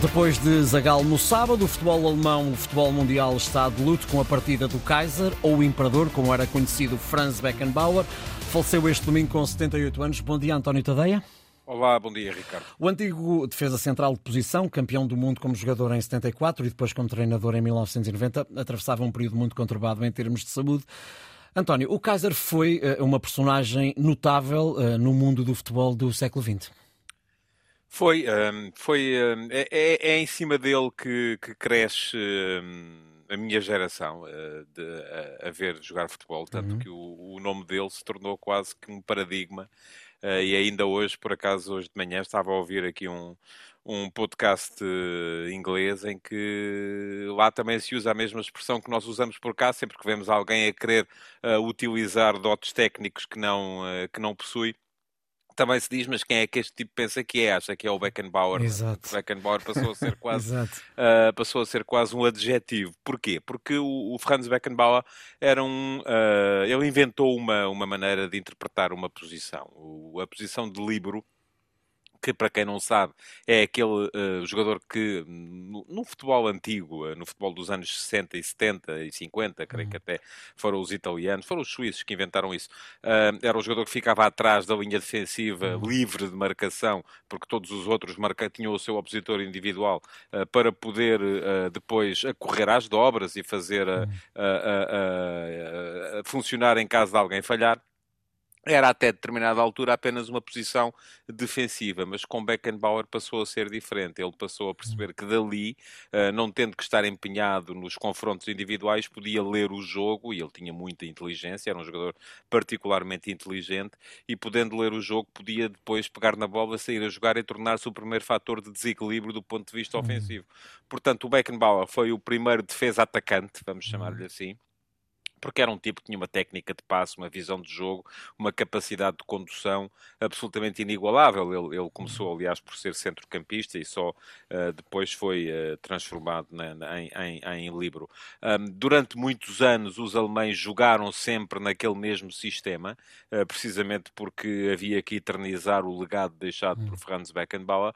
Depois de Zagal no sábado, o futebol alemão, o futebol mundial está de luto com a partida do Kaiser, ou o Imperador, como era conhecido Franz Beckenbauer. Faleceu este domingo com 78 anos. Bom dia, António Tadeia. Olá, bom dia, Ricardo. O antigo defesa central de posição, campeão do mundo como jogador em 74 e depois como treinador em 1990, atravessava um período muito conturbado em termos de saúde. António, o Kaiser foi uh, uma personagem notável uh, no mundo do futebol do século XX. Foi, um, foi um, é, é, é, em cima dele que, que cresce um, a minha geração uh, de, a, a, ver jogar futebol, tanto uhum. que o, o, nome dele se tornou quase que um paradigma. Uh, e ainda hoje, por acaso, hoje de manhã, estava a ouvir aqui um, um podcast uh, inglês em que lá também se usa a mesma expressão que nós usamos por cá, sempre que vemos alguém a querer utilizar dotes técnicos que não, que não possui também se diz, mas quem é que este tipo pensa que é? Acha que é o Beckenbauer. Exato. O Beckenbauer passou a ser quase, uh, passou a ser quase um adjetivo. Porquê? Porque o, o Franz Beckenbauer era um. Uh, ele inventou uma, uma maneira de interpretar uma posição. O, a posição de libero que para quem não sabe é aquele uh, jogador que no, no, futebol antigo, uh, no futebol dos anos 60 e 70 e 50, creio uhum. que até foram os italianos, foram os suíços que inventaram isso, uh, era o jogador que ficava atrás da linha defensiva, uhum. livre de marcação, porque todos os outros marca, tinham o seu opositor individual para poder depois correr às dobras e fazer uhum. funcionar em caso de alguém falhar era até determinada altura apenas uma posição defensiva, mas com Beckenbauer passou a ser diferente. Ele passou a perceber que dali, eh, não tendo que estar empenhado nos confrontos individuais, podia ler o jogo, e ele tinha muita inteligência, era um jogador particularmente inteligente, e podendo ler o jogo, podia depois pegar na bola, sair a jogar e tornar-se o primeiro fator de desequilíbrio do ponto de vista uhum. ofensivo. Portanto, o Beckenbauer foi o primeiro defesa-atacante, vamos chamar-lhe assim, porque era um tipo que tinha uma técnica de passe, uma visão de jogo, uma capacidade de condução absolutamente inigualável. Ele, ele começou, aliás, por ser centrocampista e só uh, depois foi uh, transformado na, na, em, em, em libro. Um, durante muitos anos, os alemães jogaram sempre naquele mesmo sistema, uh, precisamente porque havia que eternizar o legado deixado por hum. Franz Beckenbauer,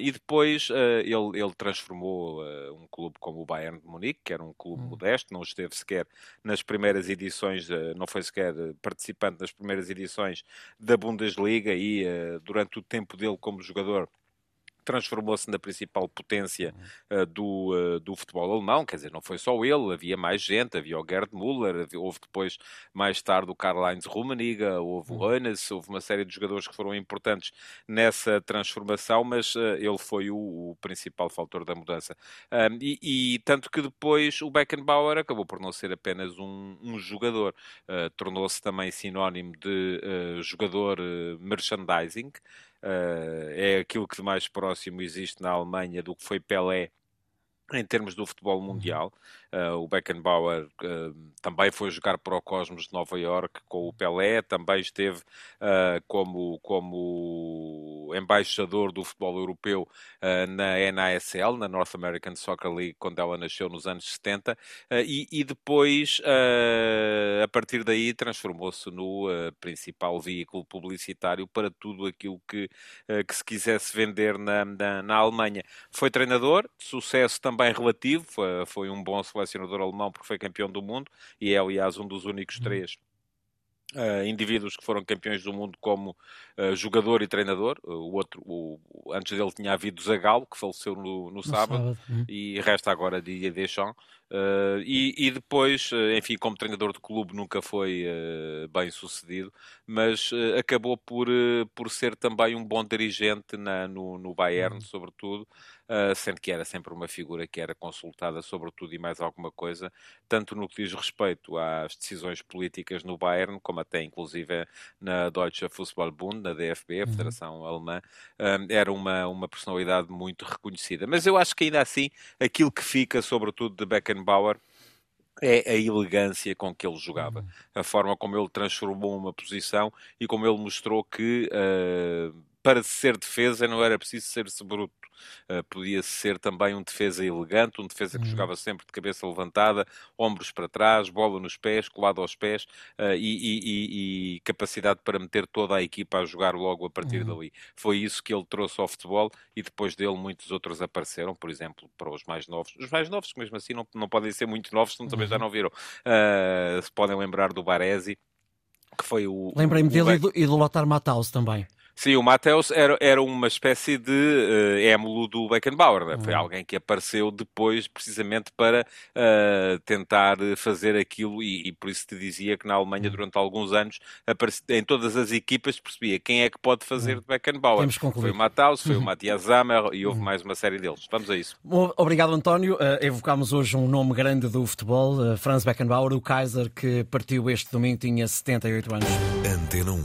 e depois ele, ele transformou um clube como o Bayern de Munique, que era um clube hum. modesto, não esteve sequer na nas primeiras edições, não foi sequer eh, participante das primeiras edições da Bundesliga e eh, durante o tempo dele como jogador transformou-se na principal potência uh, do, uh, do futebol alemão, quer dizer, não foi só ele, havia mais gente, havia o Gerd Müller, houve depois, mais tarde, o Karl-Heinz Rummenigge, houve o Hoeneß, houve uma série de jogadores que foram importantes nessa transformação, mas uh, ele foi o, o, principal fator da mudança. E, e, tanto que depois o Beckenbauer acabou por não ser apenas um, um jogador, tornou-se também sinónimo de jogador merchandising, é aquilo que de mais próximo existe na Alemanha do que foi Pelé em termos do futebol uhum. mundial. Uh, o Beckenbauer uh, também foi jogar para o Cosmos de Nova York com o Pelé, também esteve uh, como, como embaixador do futebol europeu na NASL, na North American Soccer League, quando ela nasceu nos anos 70, e, e, depois, a partir daí, transformou-se no principal veículo publicitário para tudo aquilo que, que se quisesse vender na, na, na Alemanha. Foi treinador, sucesso também relativo, foi, foi um bom selecionador alemão porque foi campeão do mundo e é, aliás, um dos únicos uhum. três Uh, indivíduos que foram campeões do mundo como uh, jogador e treinador. Uh, o outro, o, antes dele tinha havido Zagallo, que faleceu no, no, no sábado, sábado. Uhum. e resta agora Didier Deschamps. E, e, depois, enfim, como treinador de clube nunca foi bem sucedido, mas acabou por, por ser também um bom dirigente na, no, no Bayern, uhum. sobretudo. Uh, sendo que era sempre uma figura que era consultada sobre tudo e mais alguma coisa, tanto no que diz respeito às decisões políticas no Bayern, como até inclusive na Deutsche Fußballbund, na DFB, a uhum. Federação uhum. Alemã, uh, era uma, uma personalidade muito reconhecida. Mas eu acho que ainda assim, aquilo que fica, sobretudo de Beckenbauer, é a elegância com que ele jogava, uhum. a forma como ele transformou uma posição e como ele mostrou que uh, para ser defesa não era preciso ser-se bruto. Uh, podia ser também um defesa elegante, um defesa que uhum. jogava sempre de cabeça levantada, ombros para trás, bola nos pés, colado aos pés uh, e, e, e, e, capacidade para meter toda a equipa a jogar logo a partir uhum. dali. Foi isso que ele trouxe ao futebol e depois dele muitos outros apareceram, por exemplo, para os mais novos. Os mais novos, mesmo assim, não, não podem ser muito novos, senão também uhum. já não viram. Uh, se podem lembrar do Baresi, que foi o. Lembrei-me dele e do, e do Lothar Matthaus também. Sim, o Mateus era, era uma espécie de uh, émulo do Beckenbauer. Né? Foi uhum. alguém que apareceu depois precisamente para uh, tentar fazer aquilo e, e, por isso te dizia que na Alemanha uhum. durante alguns anos em todas as equipas percebia quem é que pode fazer uhum. de Beckenbauer. Foi o Mateus, foi o Matthias Zammer e houve mais uma série deles. Vamos a isso. Obrigado, António. Uh, evocámos hoje um nome grande do futebol, Franz Beckenbauer, o Kaiser, que partiu este domingo, tinha 78 anos. Antena 1.